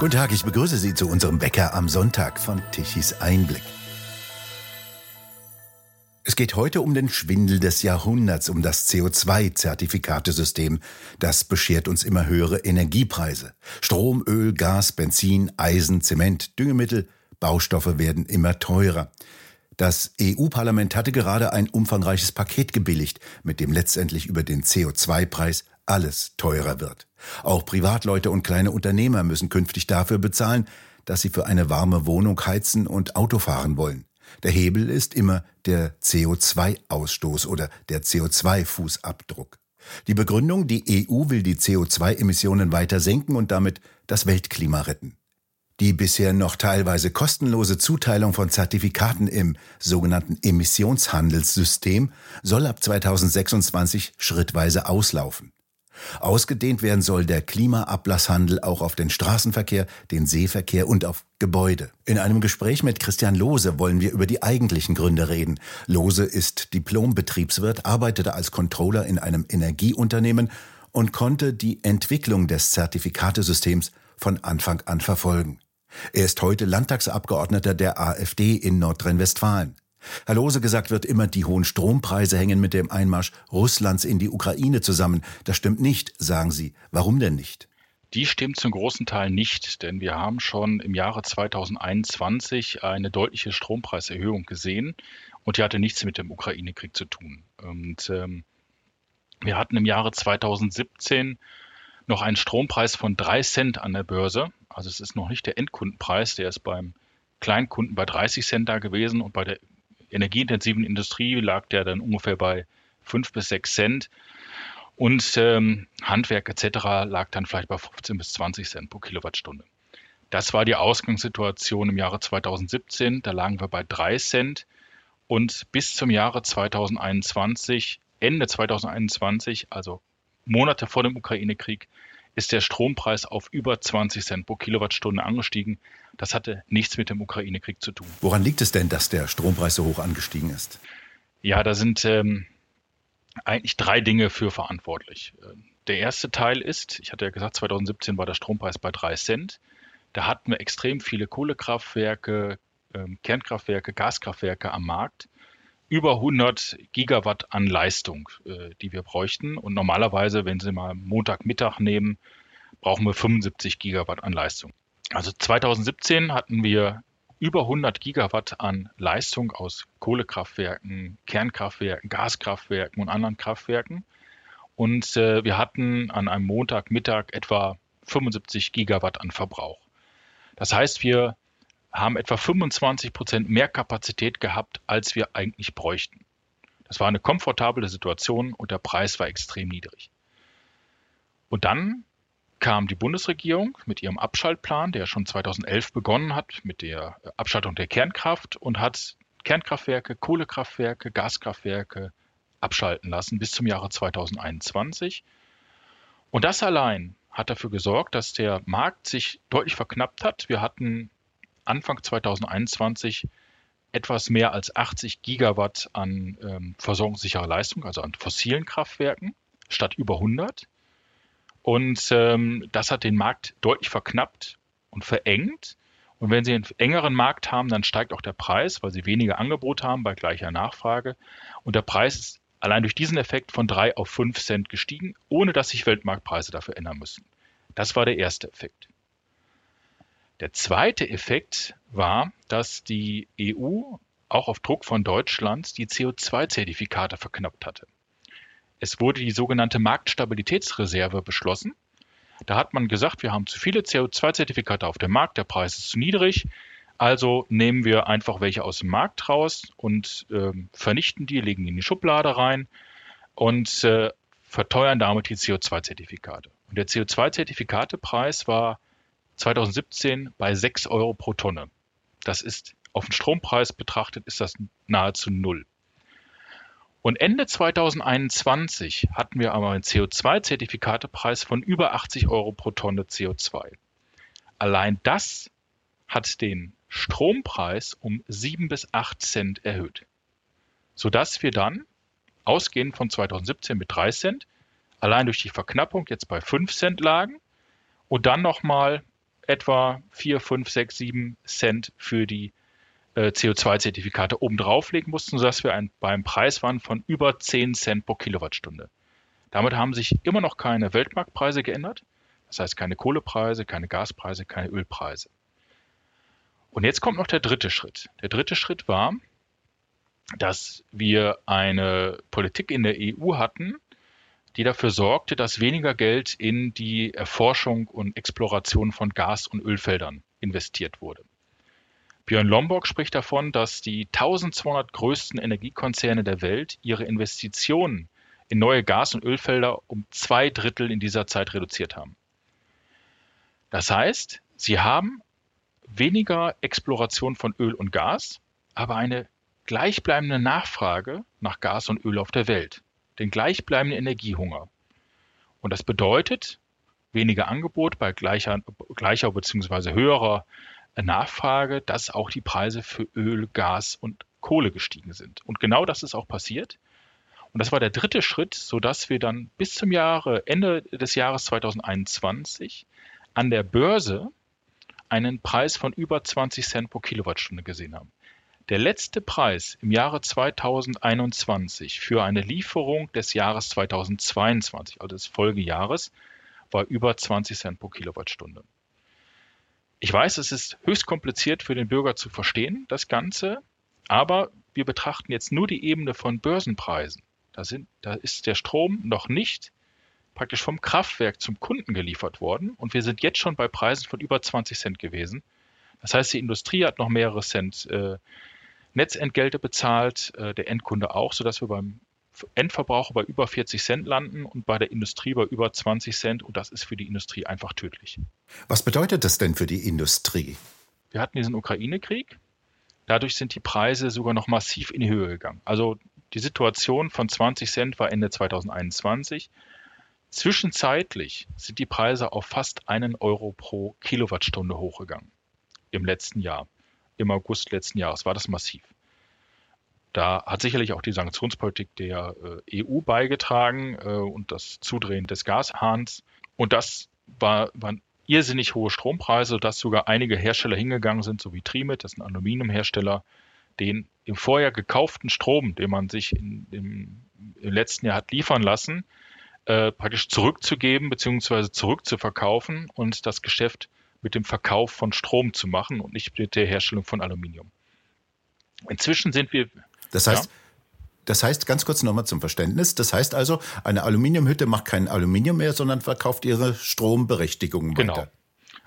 Guten Tag, ich begrüße Sie zu unserem Wecker am Sonntag von Tichys Einblick. Es geht heute um den Schwindel des Jahrhunderts, um das CO2-Zertifikatesystem. Das beschert uns immer höhere Energiepreise. Strom, Öl, Gas, Benzin, Eisen, Zement, Düngemittel, Baustoffe werden immer teurer. Das EU-Parlament hatte gerade ein umfangreiches Paket gebilligt, mit dem letztendlich über den CO2-Preis alles teurer wird. Auch Privatleute und kleine Unternehmer müssen künftig dafür bezahlen, dass sie für eine warme Wohnung heizen und Auto fahren wollen. Der Hebel ist immer der CO2-Ausstoß oder der CO2-Fußabdruck. Die Begründung, die EU will die CO2-Emissionen weiter senken und damit das Weltklima retten. Die bisher noch teilweise kostenlose Zuteilung von Zertifikaten im sogenannten Emissionshandelssystem soll ab 2026 schrittweise auslaufen. Ausgedehnt werden soll der Klimaablasshandel auch auf den Straßenverkehr, den Seeverkehr und auf Gebäude. In einem Gespräch mit Christian Lohse wollen wir über die eigentlichen Gründe reden. Lohse ist Diplom-Betriebswirt, arbeitete als Controller in einem Energieunternehmen und konnte die Entwicklung des Zertifikatesystems von Anfang an verfolgen. Er ist heute Landtagsabgeordneter der AfD in Nordrhein-Westfalen. Herr Lose gesagt wird immer, die hohen Strompreise hängen mit dem Einmarsch Russlands in die Ukraine zusammen. Das stimmt nicht, sagen Sie. Warum denn nicht? Die stimmt zum großen Teil nicht, denn wir haben schon im Jahre 2021 eine deutliche Strompreiserhöhung gesehen und die hatte nichts mit dem Ukraine-Krieg zu tun. Und ähm, wir hatten im Jahre 2017 noch einen Strompreis von drei Cent an der Börse. Also es ist noch nicht der Endkundenpreis, der ist beim Kleinkunden bei 30 Cent da gewesen und bei der energieintensiven Industrie lag der dann ungefähr bei 5 bis 6 Cent. Und ähm, Handwerk etc. lag dann vielleicht bei 15 bis 20 Cent pro Kilowattstunde. Das war die Ausgangssituation im Jahre 2017. Da lagen wir bei 3 Cent. Und bis zum Jahre 2021, Ende 2021, also Monate vor dem Ukraine-Krieg, ist der Strompreis auf über 20 Cent pro Kilowattstunde angestiegen. Das hatte nichts mit dem Ukraine-Krieg zu tun. Woran liegt es denn, dass der Strompreis so hoch angestiegen ist? Ja, da sind ähm, eigentlich drei Dinge für verantwortlich. Der erste Teil ist, ich hatte ja gesagt, 2017 war der Strompreis bei 3 Cent. Da hatten wir extrem viele Kohlekraftwerke, ähm, Kernkraftwerke, Gaskraftwerke am Markt über 100 Gigawatt an Leistung, äh, die wir bräuchten. Und normalerweise, wenn Sie mal Montagmittag nehmen, brauchen wir 75 Gigawatt an Leistung. Also 2017 hatten wir über 100 Gigawatt an Leistung aus Kohlekraftwerken, Kernkraftwerken, Gaskraftwerken und anderen Kraftwerken. Und äh, wir hatten an einem Montagmittag etwa 75 Gigawatt an Verbrauch. Das heißt, wir haben etwa 25 Prozent mehr Kapazität gehabt, als wir eigentlich bräuchten. Das war eine komfortable Situation und der Preis war extrem niedrig. Und dann kam die Bundesregierung mit ihrem Abschaltplan, der schon 2011 begonnen hat, mit der Abschaltung der Kernkraft und hat Kernkraftwerke, Kohlekraftwerke, Gaskraftwerke abschalten lassen bis zum Jahre 2021. Und das allein hat dafür gesorgt, dass der Markt sich deutlich verknappt hat. Wir hatten Anfang 2021 etwas mehr als 80 Gigawatt an ähm, versorgungssicherer Leistung, also an fossilen Kraftwerken, statt über 100. Und ähm, das hat den Markt deutlich verknappt und verengt. Und wenn Sie einen engeren Markt haben, dann steigt auch der Preis, weil Sie weniger Angebot haben bei gleicher Nachfrage. Und der Preis ist allein durch diesen Effekt von 3 auf 5 Cent gestiegen, ohne dass sich Weltmarktpreise dafür ändern müssen. Das war der erste Effekt. Der zweite Effekt war, dass die EU auch auf Druck von Deutschland die CO2-Zertifikate verknappt hatte. Es wurde die sogenannte Marktstabilitätsreserve beschlossen. Da hat man gesagt, wir haben zu viele CO2-Zertifikate auf dem Markt, der Preis ist zu niedrig, also nehmen wir einfach welche aus dem Markt raus und äh, vernichten die, legen die in die Schublade rein und äh, verteuern damit die CO2-Zertifikate. Und der CO2-Zertifikatepreis war 2017 bei 6 Euro pro Tonne. Das ist auf den Strompreis betrachtet, ist das nahezu null. Und Ende 2021 hatten wir aber einen CO2-Zertifikatepreis von über 80 Euro pro Tonne CO2. Allein das hat den Strompreis um 7 bis 8 Cent erhöht, sodass wir dann, ausgehend von 2017 mit 3 Cent, allein durch die Verknappung jetzt bei 5 Cent lagen und dann nochmal etwa 4, 5, 6, 7 Cent für die äh, CO2-Zertifikate oben drauflegen mussten, sodass wir ein, beim Preis waren von über 10 Cent pro Kilowattstunde. Damit haben sich immer noch keine Weltmarktpreise geändert. Das heißt keine Kohlepreise, keine Gaspreise, keine Ölpreise. Und jetzt kommt noch der dritte Schritt. Der dritte Schritt war, dass wir eine Politik in der EU hatten, die dafür sorgte, dass weniger Geld in die Erforschung und Exploration von Gas- und Ölfeldern investiert wurde. Björn Lomborg spricht davon, dass die 1200 größten Energiekonzerne der Welt ihre Investitionen in neue Gas- und Ölfelder um zwei Drittel in dieser Zeit reduziert haben. Das heißt, sie haben weniger Exploration von Öl und Gas, aber eine gleichbleibende Nachfrage nach Gas und Öl auf der Welt, den gleichbleibenden Energiehunger. Und das bedeutet weniger Angebot bei gleicher, gleicher bzw. höherer Nachfrage, dass auch die Preise für Öl, Gas und Kohle gestiegen sind. Und genau das ist auch passiert. Und das war der dritte Schritt, sodass wir dann bis zum Jahre, Ende des Jahres 2021 an der Börse einen Preis von über 20 Cent pro Kilowattstunde gesehen haben. Der letzte Preis im Jahre 2021 für eine Lieferung des Jahres 2022, also des Folgejahres, war über 20 Cent pro Kilowattstunde. Ich weiß, es ist höchst kompliziert für den Bürger zu verstehen, das Ganze, aber wir betrachten jetzt nur die Ebene von Börsenpreisen. Da, sind, da ist der Strom noch nicht praktisch vom Kraftwerk zum Kunden geliefert worden und wir sind jetzt schon bei Preisen von über 20 Cent gewesen. Das heißt, die Industrie hat noch mehrere Cent äh, Netzentgelte bezahlt, äh, der Endkunde auch, sodass wir beim Endverbraucher bei über 40 Cent landen und bei der Industrie bei über 20 Cent. Und das ist für die Industrie einfach tödlich. Was bedeutet das denn für die Industrie? Wir hatten diesen Ukraine-Krieg. Dadurch sind die Preise sogar noch massiv in die Höhe gegangen. Also die Situation von 20 Cent war Ende 2021. Zwischenzeitlich sind die Preise auf fast einen Euro pro Kilowattstunde hochgegangen im letzten Jahr im August letzten Jahres war das massiv. Da hat sicherlich auch die Sanktionspolitik der äh, EU beigetragen äh, und das Zudrehen des Gashahns. Und das war, waren irrsinnig hohe Strompreise, dass sogar einige Hersteller hingegangen sind, so wie Trimet, das ist ein Aluminiumhersteller, den im Vorjahr gekauften Strom, den man sich in, im, im letzten Jahr hat liefern lassen, äh, praktisch zurückzugeben bzw. zurückzuverkaufen und das Geschäft mit dem Verkauf von Strom zu machen und nicht mit der Herstellung von Aluminium. Inzwischen sind wir. Das heißt, ja? das heißt, ganz kurz nochmal zum Verständnis, das heißt also, eine Aluminiumhütte macht kein Aluminium mehr, sondern verkauft ihre Stromberechtigungen genau. weiter.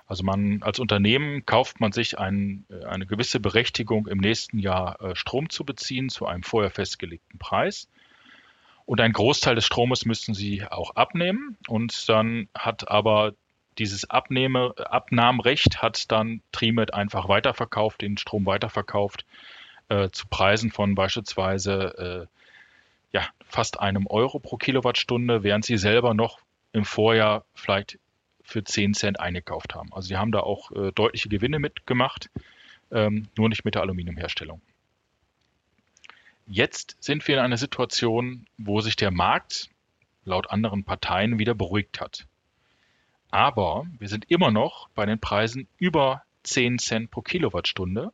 Also man als Unternehmen kauft man sich ein, eine gewisse Berechtigung, im nächsten Jahr äh, Strom zu beziehen zu einem vorher festgelegten Preis. Und einen Großteil des Stromes müssten sie auch abnehmen. Und dann hat aber dieses Abnehme, Abnahmrecht hat dann Trimet einfach weiterverkauft, den Strom weiterverkauft äh, zu Preisen von beispielsweise äh, ja, fast einem Euro pro Kilowattstunde, während sie selber noch im Vorjahr vielleicht für 10 Cent eingekauft haben. Also sie haben da auch äh, deutliche Gewinne mitgemacht, ähm, nur nicht mit der Aluminiumherstellung. Jetzt sind wir in einer Situation, wo sich der Markt laut anderen Parteien wieder beruhigt hat. Aber wir sind immer noch bei den Preisen über 10 Cent pro Kilowattstunde.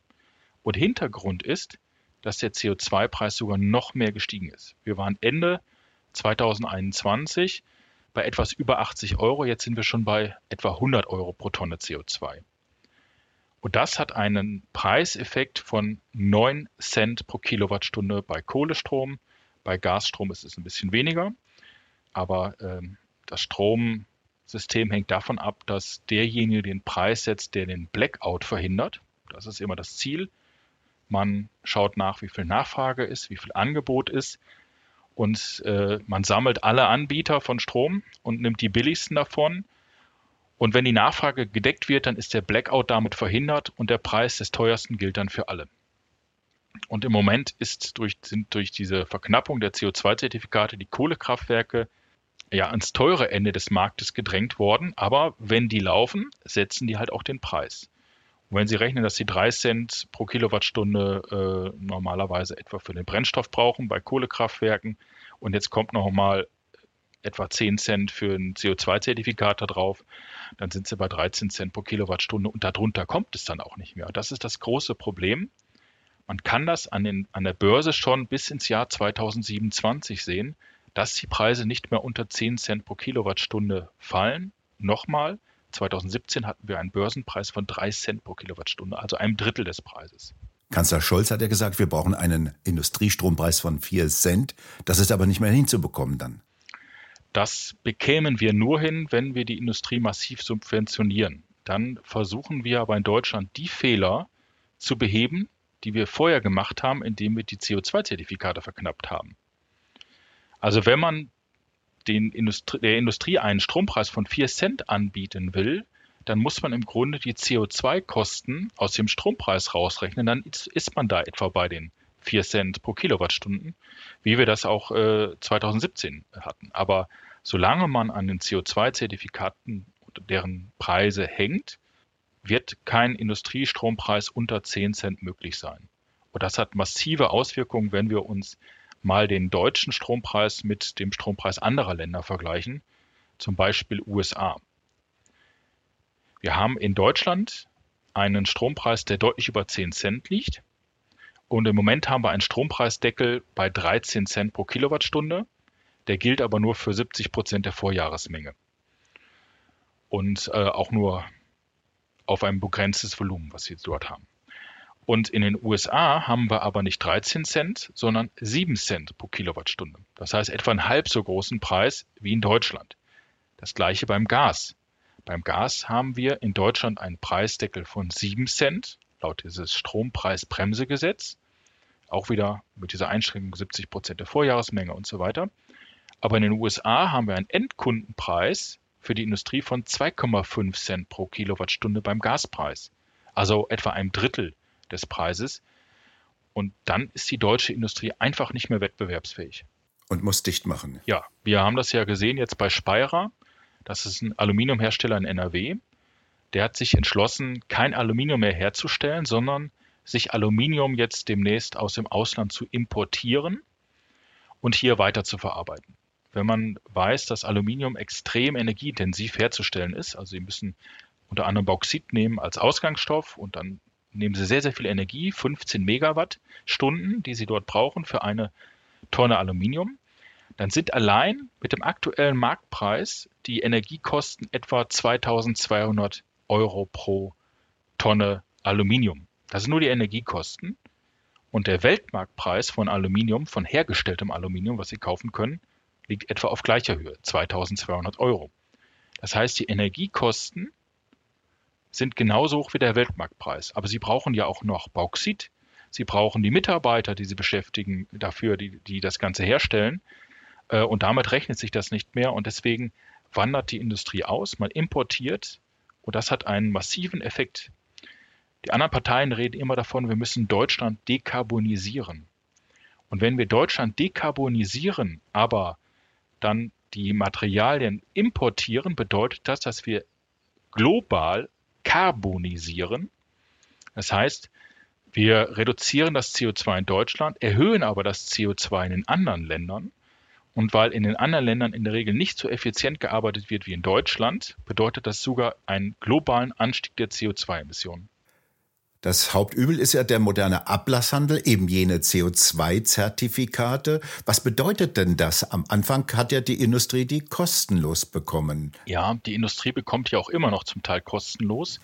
Und Hintergrund ist, dass der CO2-Preis sogar noch mehr gestiegen ist. Wir waren Ende 2021 bei etwas über 80 Euro. Jetzt sind wir schon bei etwa 100 Euro pro Tonne CO2. Und das hat einen Preiseffekt von 9 Cent pro Kilowattstunde bei Kohlestrom. Bei Gasstrom ist es ein bisschen weniger. Aber ähm, das Strom, System hängt davon ab, dass derjenige den Preis setzt, der den Blackout verhindert. Das ist immer das Ziel. Man schaut nach, wie viel Nachfrage ist, wie viel Angebot ist. Und äh, man sammelt alle Anbieter von Strom und nimmt die billigsten davon. Und wenn die Nachfrage gedeckt wird, dann ist der Blackout damit verhindert und der Preis des teuersten gilt dann für alle. Und im Moment ist durch, sind durch diese Verknappung der CO2-Zertifikate die Kohlekraftwerke ja ans teure Ende des Marktes gedrängt worden. Aber wenn die laufen, setzen die halt auch den Preis. Und wenn Sie rechnen, dass Sie 3 Cent pro Kilowattstunde äh, normalerweise etwa für den Brennstoff brauchen bei Kohlekraftwerken und jetzt kommt noch mal etwa 10 Cent für ein CO2-Zertifikat da drauf, dann sind sie bei 13 Cent pro Kilowattstunde und darunter kommt es dann auch nicht mehr. Das ist das große Problem. Man kann das an, den, an der Börse schon bis ins Jahr 2027 sehen, dass die Preise nicht mehr unter 10 Cent pro Kilowattstunde fallen. Nochmal, 2017 hatten wir einen Börsenpreis von 3 Cent pro Kilowattstunde, also einem Drittel des Preises. Kanzler Scholz hat ja gesagt, wir brauchen einen Industriestrompreis von 4 Cent. Das ist aber nicht mehr hinzubekommen dann. Das bekämen wir nur hin, wenn wir die Industrie massiv subventionieren. Dann versuchen wir aber in Deutschland die Fehler zu beheben, die wir vorher gemacht haben, indem wir die CO2-Zertifikate verknappt haben. Also wenn man den Industrie, der Industrie einen Strompreis von 4 Cent anbieten will, dann muss man im Grunde die CO2-Kosten aus dem Strompreis rausrechnen. Dann ist man da etwa bei den 4 Cent pro Kilowattstunden, wie wir das auch äh, 2017 hatten. Aber solange man an den CO2-Zertifikaten und deren Preise hängt, wird kein Industriestrompreis unter 10 Cent möglich sein. Und das hat massive Auswirkungen, wenn wir uns mal den deutschen Strompreis mit dem Strompreis anderer Länder vergleichen, zum Beispiel USA. Wir haben in Deutschland einen Strompreis, der deutlich über 10 Cent liegt. Und im Moment haben wir einen Strompreisdeckel bei 13 Cent pro Kilowattstunde. Der gilt aber nur für 70 Prozent der Vorjahresmenge. Und äh, auch nur auf ein begrenztes Volumen, was wir dort haben. Und in den USA haben wir aber nicht 13 Cent, sondern 7 Cent pro Kilowattstunde. Das heißt etwa einen halb so großen Preis wie in Deutschland. Das gleiche beim Gas. Beim Gas haben wir in Deutschland einen Preisdeckel von 7 Cent, laut dieses Strompreisbremsegesetz. Auch wieder mit dieser Einschränkung 70 Prozent der Vorjahresmenge und so weiter. Aber in den USA haben wir einen Endkundenpreis für die Industrie von 2,5 Cent pro Kilowattstunde beim Gaspreis. Also etwa ein Drittel des Preises. Und dann ist die deutsche Industrie einfach nicht mehr wettbewerbsfähig. Und muss dicht machen. Ja, wir haben das ja gesehen jetzt bei Speyerer. Das ist ein Aluminiumhersteller in NRW. Der hat sich entschlossen, kein Aluminium mehr herzustellen, sondern sich Aluminium jetzt demnächst aus dem Ausland zu importieren und hier weiter zu verarbeiten. Wenn man weiß, dass Aluminium extrem energieintensiv herzustellen ist, also Sie müssen unter anderem Bauxit nehmen als Ausgangsstoff und dann nehmen sie sehr, sehr viel Energie, 15 Megawattstunden, die sie dort brauchen für eine Tonne Aluminium. Dann sind allein mit dem aktuellen Marktpreis die Energiekosten etwa 2200 Euro pro Tonne Aluminium. Das sind nur die Energiekosten. Und der Weltmarktpreis von Aluminium, von hergestelltem Aluminium, was Sie kaufen können, liegt etwa auf gleicher Höhe, 2200 Euro. Das heißt, die Energiekosten sind genauso hoch wie der Weltmarktpreis. Aber sie brauchen ja auch noch Bauxit. Sie brauchen die Mitarbeiter, die sie beschäftigen dafür, die, die das Ganze herstellen. Äh, und damit rechnet sich das nicht mehr. Und deswegen wandert die Industrie aus. Man importiert. Und das hat einen massiven Effekt. Die anderen Parteien reden immer davon, wir müssen Deutschland dekarbonisieren. Und wenn wir Deutschland dekarbonisieren, aber dann die Materialien importieren, bedeutet das, dass wir global karbonisieren. Das heißt, wir reduzieren das CO2 in Deutschland, erhöhen aber das CO2 in den anderen Ländern. Und weil in den anderen Ländern in der Regel nicht so effizient gearbeitet wird wie in Deutschland, bedeutet das sogar einen globalen Anstieg der CO2-Emissionen. Das Hauptübel ist ja der moderne Ablasshandel, eben jene CO2-Zertifikate. Was bedeutet denn das? Am Anfang hat ja die Industrie die kostenlos bekommen. Ja, die Industrie bekommt ja auch immer noch zum Teil kostenlos.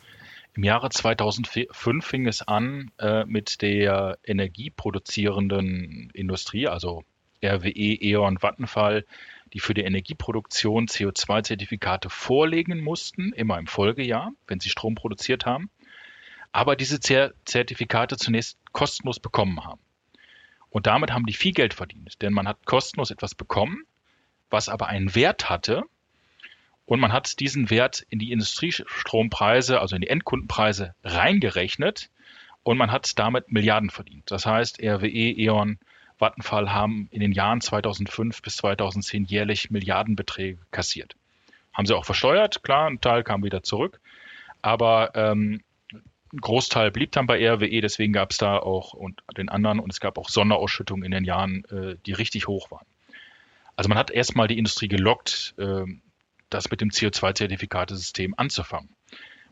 Im Jahre 2005 fing es an äh, mit der energieproduzierenden Industrie, also RWE, E.ON, Vattenfall, die für die Energieproduktion CO2-Zertifikate vorlegen mussten, immer im Folgejahr, wenn sie Strom produziert haben aber diese Zertifikate zunächst kostenlos bekommen haben. Und damit haben die viel Geld verdient, denn man hat kostenlos etwas bekommen, was aber einen Wert hatte. Und man hat diesen Wert in die Industriestrompreise, also in die Endkundenpreise reingerechnet und man hat damit Milliarden verdient. Das heißt, RWE, E.ON, Vattenfall haben in den Jahren 2005 bis 2010 jährlich Milliardenbeträge kassiert. Haben sie auch versteuert, klar, ein Teil kam wieder zurück. Aber ähm, ein Großteil blieb dann bei RWE, deswegen gab es da auch und den anderen und es gab auch Sonderausschüttungen in den Jahren, äh, die richtig hoch waren. Also man hat erstmal die Industrie gelockt, ähm, das mit dem CO2-Zertifikatesystem anzufangen.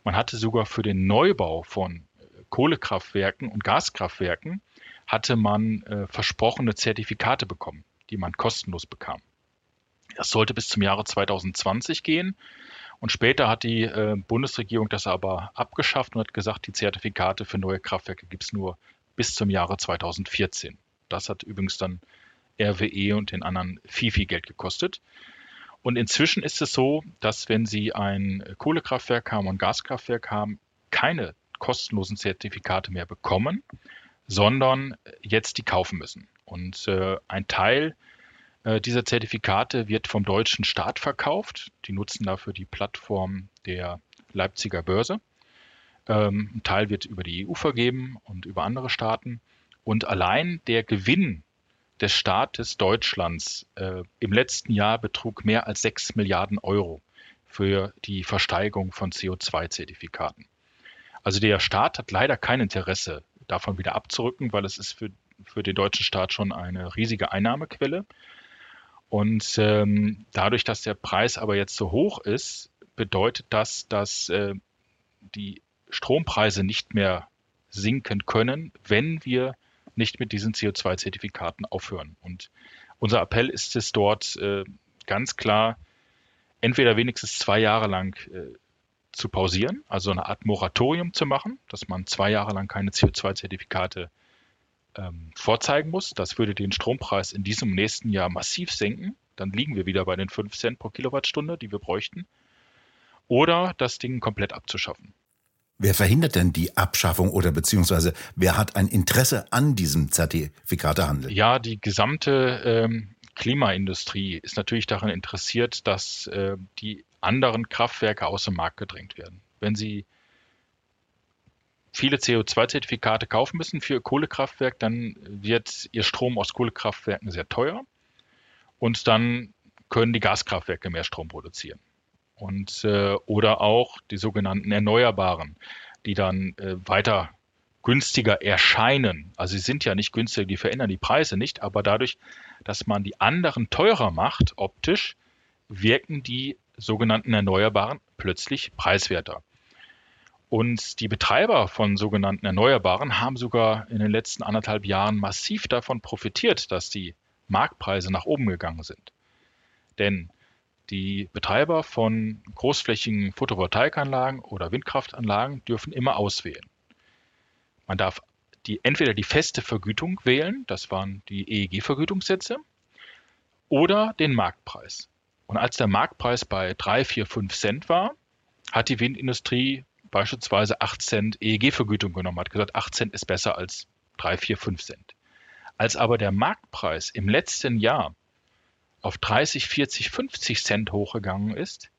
Man hatte sogar für den Neubau von Kohlekraftwerken und Gaskraftwerken hatte man äh, versprochene Zertifikate bekommen, die man kostenlos bekam. Das sollte bis zum Jahre 2020 gehen. Und später hat die äh, Bundesregierung das aber abgeschafft und hat gesagt, die Zertifikate für neue Kraftwerke gibt es nur bis zum Jahre 2014. Das hat übrigens dann RWE und den anderen viel, viel Geld gekostet. Und inzwischen ist es so, dass wenn Sie ein Kohlekraftwerk haben und ein Gaskraftwerk haben, keine kostenlosen Zertifikate mehr bekommen, sondern jetzt die kaufen müssen. Und äh, ein Teil äh, dieser Zertifikate wird vom deutschen Staat verkauft. Die nutzen dafür die Plattform der Leipziger Börse. Ähm, ein Teil wird über die EU vergeben und über andere Staaten. Und allein der Gewinn des Staates Deutschlands äh, im letzten Jahr betrug mehr als 6 Milliarden Euro für die Versteigerung von CO2-Zertifikaten. Also der Staat hat leider kein Interesse, davon wieder abzurücken, weil es ist für, für den deutschen Staat schon eine riesige Einnahmequelle. Und ähm, dadurch, dass der Preis aber jetzt so hoch ist, bedeutet das, dass äh, die Strompreise nicht mehr sinken können, wenn wir nicht mit diesen CO2-Zertifikaten aufhören. Und unser Appell ist es dort äh, ganz klar, entweder wenigstens zwei Jahre lang äh, zu pausieren, also eine Art Moratorium zu machen, dass man zwei Jahre lang keine CO2-Zertifikate ähm, vorzeigen muss. Das würde den Strompreis in diesem nächsten Jahr massiv senken. Dann liegen wir wieder bei den 5 Cent pro Kilowattstunde, die wir bräuchten. Oder das Ding komplett abzuschaffen. Wer verhindert denn die Abschaffung oder beziehungsweise wer hat ein Interesse an diesem Zertifikatehandel? Ja, die gesamte ähm, Klimaindustrie ist natürlich daran interessiert, dass äh, die anderen Kraftwerke aus dem Markt gedrängt werden. Wenn sie viele CO2-Zertifikate kaufen müssen für ihr Kohlekraftwerk, dann wird ihr Strom aus Kohlekraftwerken sehr teuer und dann können die Gaskraftwerke mehr Strom produzieren. Und, äh, oder auch die sogenannten Erneuerbaren, die dann äh, weiter günstiger erscheinen. Also sie sind ja nicht günstiger, die verändern die Preise nicht, aber dadurch, dass man die anderen teurer macht, optisch, wirken die sogenannten Erneuerbaren plötzlich preiswerter. Und die Betreiber von sogenannten Erneuerbaren haben sogar in den letzten anderthalb Jahren massiv davon profitiert, dass die Marktpreise nach oben gegangen sind. Denn die Betreiber von großflächigen Photovoltaikanlagen oder Windkraftanlagen dürfen immer auswählen. Man darf die, entweder die feste Vergütung wählen, das waren die EEG-Vergütungssätze, oder den Marktpreis. Und als der Marktpreis bei 3, 4, 5 Cent war, hat die Windindustrie beispielsweise 8 Cent EEG-Vergütung genommen, hat gesagt, 8 Cent ist besser als 3, 4, 5 Cent. Als aber der Marktpreis im letzten Jahr auf 30, 40, 50 Cent hochgegangen ist,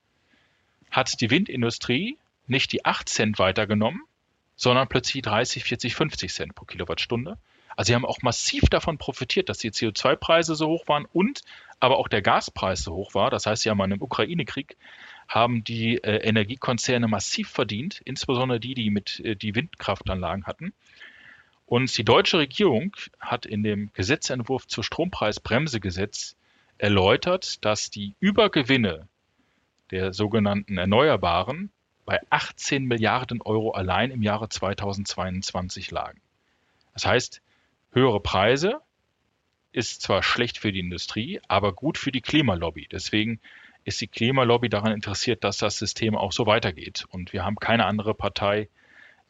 hat die Windindustrie nicht die 8 Cent weitergenommen, sondern plötzlich 30, 40, 50 Cent pro Kilowattstunde. Also sie haben auch massiv davon profitiert, dass die CO2-Preise so hoch waren und aber auch der Gaspreis so hoch war. Das heißt, sie haben an dem Ukraine-Krieg haben die äh, Energiekonzerne massiv verdient, insbesondere die, die mit äh, die Windkraftanlagen hatten. Und die deutsche Regierung hat in dem Gesetzentwurf zur Strompreisbremsegesetz erläutert, dass die Übergewinne der sogenannten Erneuerbaren bei 18 Milliarden Euro allein im Jahre 2022 lagen. Das heißt, höhere Preise ist zwar schlecht für die Industrie, aber gut für die Klimalobby. Deswegen ist die Klimalobby daran interessiert, dass das System auch so weitergeht. Und wir haben keine andere Partei,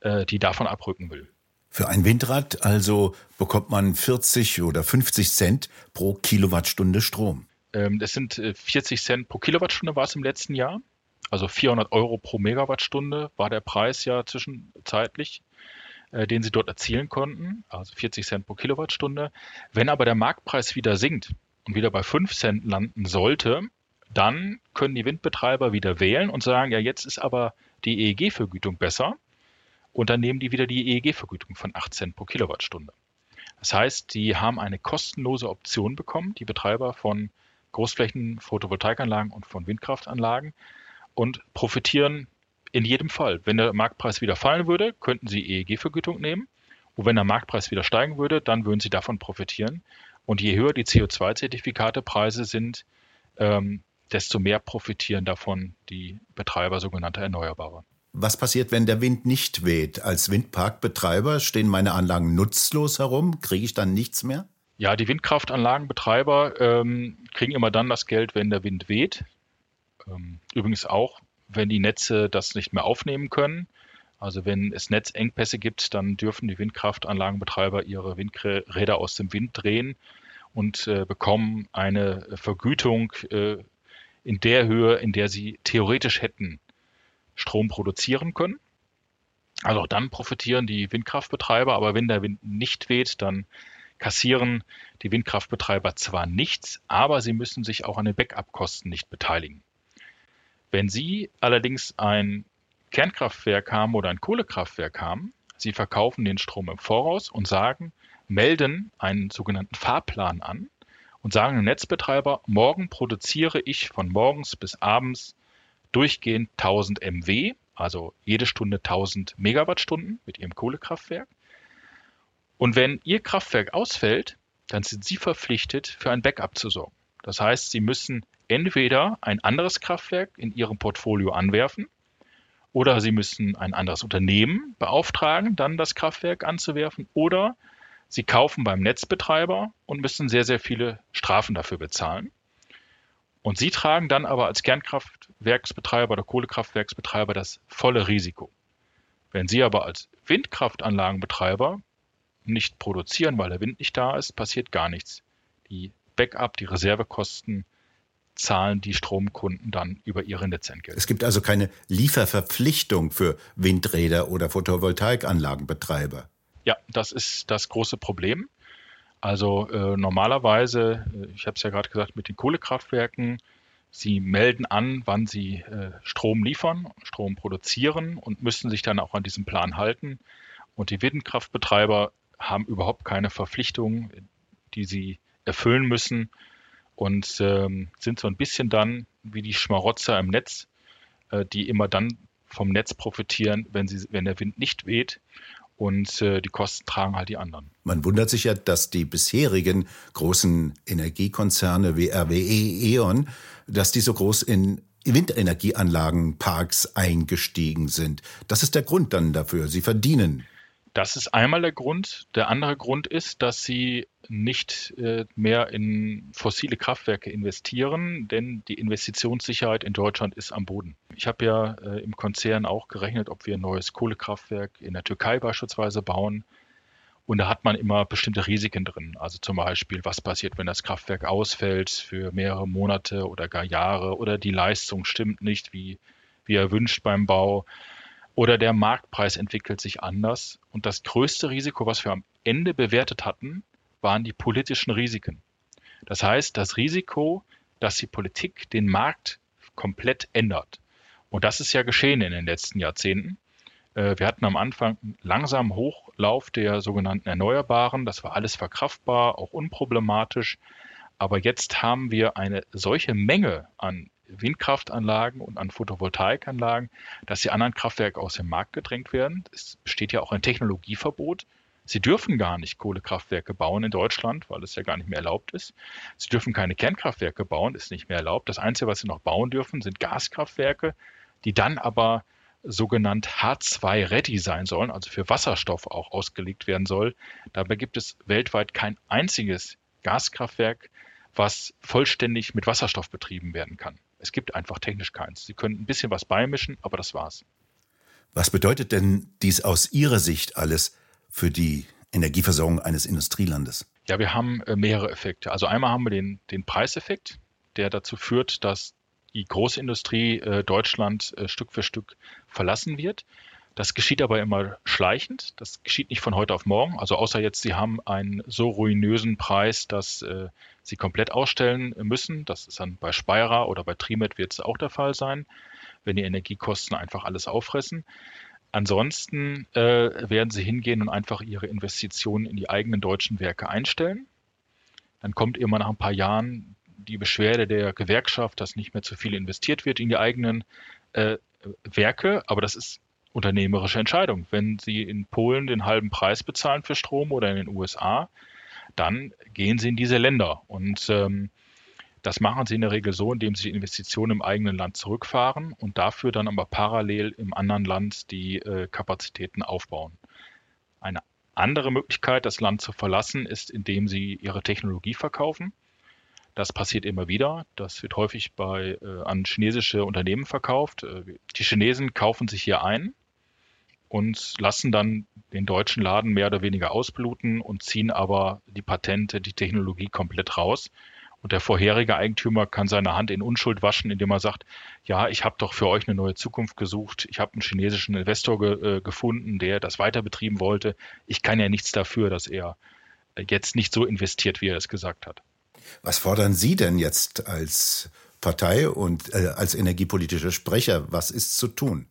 äh, die davon abrücken will. Für ein Windrad also bekommt man 40 oder 50 Cent pro Kilowattstunde Strom. Ähm, das sind 40 äh, Cent pro Kilowattstunde war es im letzten Jahr. Also 400 Euro pro Megawattstunde war der Preis ja zwischenzeitlich, äh, den sie dort erzielen konnten. Also 40 Cent pro Kilowattstunde. Wenn aber der Marktpreis wieder sinkt und wieder bei 5 Cent landen sollte, dann können die Windbetreiber wieder wählen und sagen, ja, jetzt ist aber die EEG-Vergütung besser. Und dann nehmen die wieder die EEG-Vergütung von 8 Cent pro Kilowattstunde. Das heißt, die haben eine kostenlose Option bekommen, die Betreiber von Großflächen Photovoltaikanlagen und von Windkraftanlagen und profitieren in jedem Fall. Wenn der Marktpreis wieder fallen würde, könnten sie EEG-Vergütung nehmen. Und wenn der Marktpreis wieder steigen würde, dann würden sie davon profitieren Und je höher die CO2-Zertifikatepreise sind, ähm, desto mehr profitieren davon die Betreiber sogenannter Erneuerbare. Was passiert, wenn der Wind nicht weht? Als Windparkbetreiber stehen meine Anlagen nutzlos herum? Kriege ich dann nichts mehr? Ja, die Windkraftanlagenbetreiber ähm, kriegen immer dann das Geld, wenn der Wind weht. Ähm, übrigens auch, wenn die Netze das nicht mehr aufnehmen können. Also wenn es Netzengpässe gibt, dann dürfen die Windkraftanlagenbetreiber ihre Windräder aus dem Wind drehen und äh, bekommen eine Vergütung äh, in der Höhe, in der sie theoretisch hätten Strom produzieren können. Also auch dann profitieren die Windkraftbetreiber, aber wenn der Wind nicht weht, dann kassieren die Windkraftbetreiber zwar nichts, aber sie müssen sich auch an den Backup-Kosten nicht beteiligen. Wenn Sie allerdings ein Kernkraftwerk haben oder ein Kohlekraftwerk haben, Sie verkaufen den Strom im Voraus und sagen, melden einen sogenannten Fahrplan an und sagen dem Netzbetreiber, morgen produziere ich von morgens bis abends durchgehend 1000 MW, also jede Stunde 1000 Megawattstunden mit Ihrem Kohlekraftwerk. Und wenn Ihr Kraftwerk ausfällt, dann sind Sie verpflichtet, für ein Backup zu sorgen. Das heißt, Sie müssen entweder ein anderes Kraftwerk in Ihrem Portfolio anwerfen oder Sie müssen ein anderes Unternehmen beauftragen, dann das Kraftwerk anzuwerfen oder Sie kaufen beim Netzbetreiber und müssen sehr, sehr viele Strafen dafür bezahlen. Und Sie tragen dann aber als Kernkraftwerksbetreiber oder Kohlekraftwerksbetreiber das volle Risiko. Wenn Sie aber als Windkraftanlagenbetreiber nicht produzieren, weil der Wind nicht da ist, passiert gar nichts. Die Backup, die Reservekosten zahlen die Stromkunden dann über ihre Netzentgelte. Es gibt also keine Lieferverpflichtung für Windräder oder Photovoltaikanlagenbetreiber. Ja, das ist das große Problem. Also äh, normalerweise, äh, ich habe es ja gerade gesagt, mit den Kohlekraftwerken, sie melden an, wann sie äh, Strom liefern, Strom produzieren und müssen sich dann auch an diesen Plan halten. Und die Windkraftbetreiber haben überhaupt keine Verpflichtungen, die sie erfüllen müssen und ähm, sind so ein bisschen dann wie die Schmarotzer im Netz, äh, die immer dann vom Netz profitieren, wenn, sie, wenn der Wind nicht weht und äh, die Kosten tragen halt die anderen. Man wundert sich ja, dass die bisherigen großen Energiekonzerne wie RWE, E.ON, dass die so groß in Windenergieanlagenparks eingestiegen sind. Das ist der Grund dann dafür. Sie verdienen. Das ist einmal der Grund. Der andere Grund ist, dass sie nicht äh, mehr in fossile Kraftwerke investieren, denn die Investitionssicherheit in Deutschland ist am Boden. Ich habe ja äh, im Konzern auch gerechnet, ob wir ein neues Kohlekraftwerk in der Türkei beispielsweise bauen. Und da hat man immer bestimmte Risiken drin. Also zum Beispiel, was passiert, wenn das Kraftwerk ausfällt für mehrere Monate oder gar Jahre oder die Leistung stimmt nicht, wie, wie erwünscht beim Bau oder der Marktpreis entwickelt sich anders. Und das größte Risiko, was wir am Ende bewertet hatten, waren die politischen Risiken. Das heißt, das Risiko, dass die Politik den Markt komplett ändert. Und das ist ja geschehen in den letzten Jahrzehnten. Äh, wir hatten am Anfang einen langsamen Hochlauf der sogenannten Erneuerbaren. Das war alles verkraftbar, auch unproblematisch. Aber jetzt haben wir eine solche Menge an Windkraftanlagen und an Photovoltaikanlagen, dass die anderen Kraftwerke aus dem Markt gedrängt werden. Es besteht ja auch ein Technologieverbot. Sie dürfen gar nicht Kohlekraftwerke bauen in Deutschland, weil es ja gar nicht mehr erlaubt ist. Sie dürfen keine Kernkraftwerke bauen, ist nicht mehr erlaubt. Das Einzige, was sie noch bauen dürfen, sind Gaskraftwerke, die dann aber sogenannt H2-ready sein sollen, also für Wasserstoff auch ausgelegt werden soll. Dabei gibt es weltweit kein einziges Gaskraftwerk, was vollständig mit Wasserstoff betrieben werden kann. Es gibt einfach technisch keins. Sie können ein bisschen was beimischen, aber das war's. Was bedeutet denn dies aus Ihrer Sicht alles für die Energieversorgung eines Industrielandes? Ja, wir haben äh, mehrere Effekte. Also einmal haben wir den, den Preiseffekt, der dazu führt, dass die Großindustrie äh, Deutschland äh, Stück für Stück verlassen wird. Das geschieht aber immer schleichend. Das geschieht nicht von heute auf morgen. Also außer jetzt, Sie haben einen so ruinösen Preis, dass Sie komplett ausstellen müssen. Das ist dann bei Speyerer oder bei Trimet wird es auch der Fall sein, wenn die Energiekosten einfach alles auffressen. Ansonsten äh, werden Sie hingehen und einfach Ihre Investitionen in die eigenen deutschen Werke einstellen. Dann kommt immer nach ein paar Jahren die Beschwerde der Gewerkschaft, dass nicht mehr zu viel investiert wird in die eigenen äh, Werke. Aber das ist unternehmerische Entscheidung. Wenn Sie in Polen den halben Preis bezahlen für Strom oder in den USA, dann gehen sie in diese Länder. Und ähm, das machen sie in der Regel so, indem sie die Investitionen im eigenen Land zurückfahren und dafür dann aber parallel im anderen Land die äh, Kapazitäten aufbauen. Eine andere Möglichkeit, das Land zu verlassen, ist, indem sie ihre Technologie verkaufen. Das passiert immer wieder. Das wird häufig bei, äh, an chinesische Unternehmen verkauft. Äh, die Chinesen kaufen sich hier ein und lassen dann den deutschen Laden mehr oder weniger ausbluten und ziehen aber die Patente, die Technologie komplett raus. Und der vorherige Eigentümer kann seine Hand in Unschuld waschen, indem er sagt, ja, ich habe doch für euch eine neue Zukunft gesucht. Ich habe einen chinesischen Investor ge äh, gefunden, der das weiter betrieben wollte. Ich kann ja nichts dafür, dass er jetzt nicht so investiert, wie er es gesagt hat. Was fordern Sie denn jetzt als Partei und äh, als energiepolitischer Sprecher? Was ist zu tun?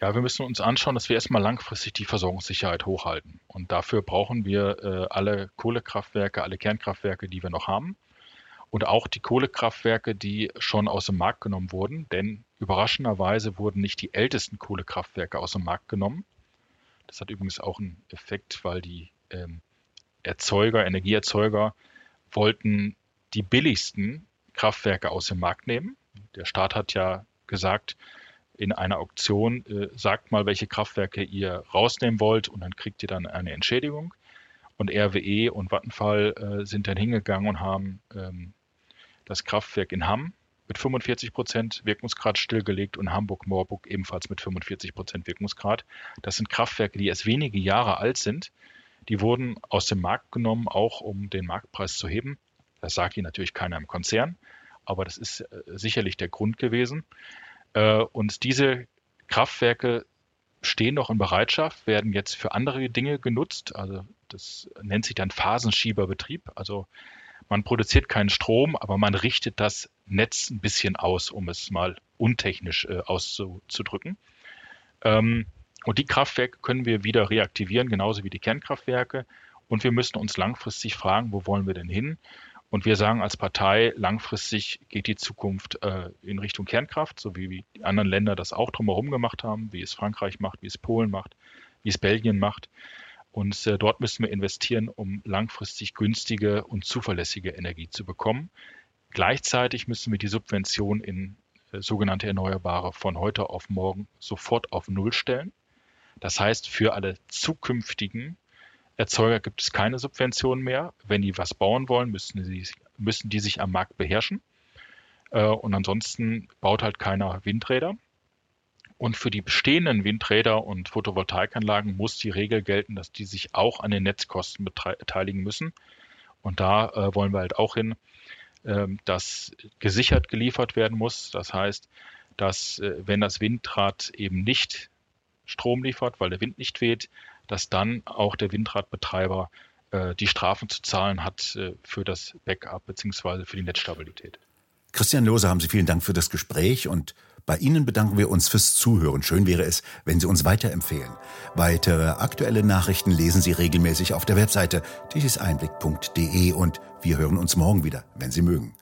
Ja, wir müssen uns anschauen, dass wir erstmal langfristig die Versorgungssicherheit hochhalten. Und dafür brauchen wir äh, alle Kohlekraftwerke, alle Kernkraftwerke, die wir noch haben. Und auch die Kohlekraftwerke, die schon aus dem Markt genommen wurden. Denn überraschenderweise wurden nicht die ältesten Kohlekraftwerke aus dem Markt genommen. Das hat übrigens auch einen Effekt, weil die ähm, Erzeuger, Energieerzeuger wollten die billigsten Kraftwerke aus dem Markt nehmen. Der Staat hat ja gesagt, in einer Auktion, äh, sagt mal, welche Kraftwerke ihr rausnehmen wollt und dann kriegt ihr dann eine Entschädigung. Und RWE und Vattenfall äh, sind dann hingegangen und haben ähm, das Kraftwerk in Hamm mit 45 Prozent Wirkungsgrad stillgelegt und Hamburg-Moorburg ebenfalls mit 45 Prozent Wirkungsgrad. Das sind Kraftwerke, die erst wenige Jahre alt sind. Die wurden aus dem Markt genommen, auch um den Marktpreis zu heben. Das sagt Ihnen natürlich keiner im Konzern, aber das ist äh, sicherlich der Grund gewesen. Äh, und diese Kraftwerke stehen noch in Bereitschaft, werden jetzt für andere Dinge genutzt. Also das nennt sich dann Phasenschieberbetrieb. Also man produziert keinen Strom, aber man richtet das Netz ein bisschen aus, um es mal untechnisch äh, auszudrücken. Ähm, und die Kraftwerke können wir wieder reaktivieren, genauso wie die Kernkraftwerke. Und wir müssen uns langfristig fragen, wo wollen wir denn hin? Und wir sagen als Partei, langfristig geht die Zukunft äh, in Richtung Kernkraft, so wie die anderen Länder das auch drumherum gemacht haben, wie es Frankreich macht, wie es Polen macht, wie es Belgien macht. Und äh, dort müssen wir investieren, um langfristig günstige und zuverlässige Energie zu bekommen. Gleichzeitig müssen wir die Subvention in äh, sogenannte Erneuerbare von heute auf morgen sofort auf Null stellen. Das heißt, für alle zukünftigen Erzeuger gibt es keine Subventionen mehr. Wenn die was bauen wollen, müssen die, müssen die sich am Markt beherrschen. Äh, und ansonsten baut halt keiner Windräder. Und für die bestehenden Windräder und Photovoltaikanlagen muss die Regel gelten, dass die sich auch an den Netzkosten beteiligen müssen. Und da äh, wollen wir halt auch hin, äh, dass gesichert geliefert werden muss. Das heißt, dass äh, wenn das Windrad eben nicht Strom liefert, weil der Wind nicht weht, dass dann auch der Windradbetreiber äh, die Strafen zu zahlen hat äh, für das Backup bzw. für die Netzstabilität. Christian Lose, haben Sie vielen Dank für das Gespräch und bei Ihnen bedanken wir uns fürs Zuhören. Schön wäre es, wenn Sie uns weiterempfehlen. Weitere aktuelle Nachrichten lesen Sie regelmäßig auf der Webseite tischiseinblick.de und wir hören uns morgen wieder, wenn Sie mögen.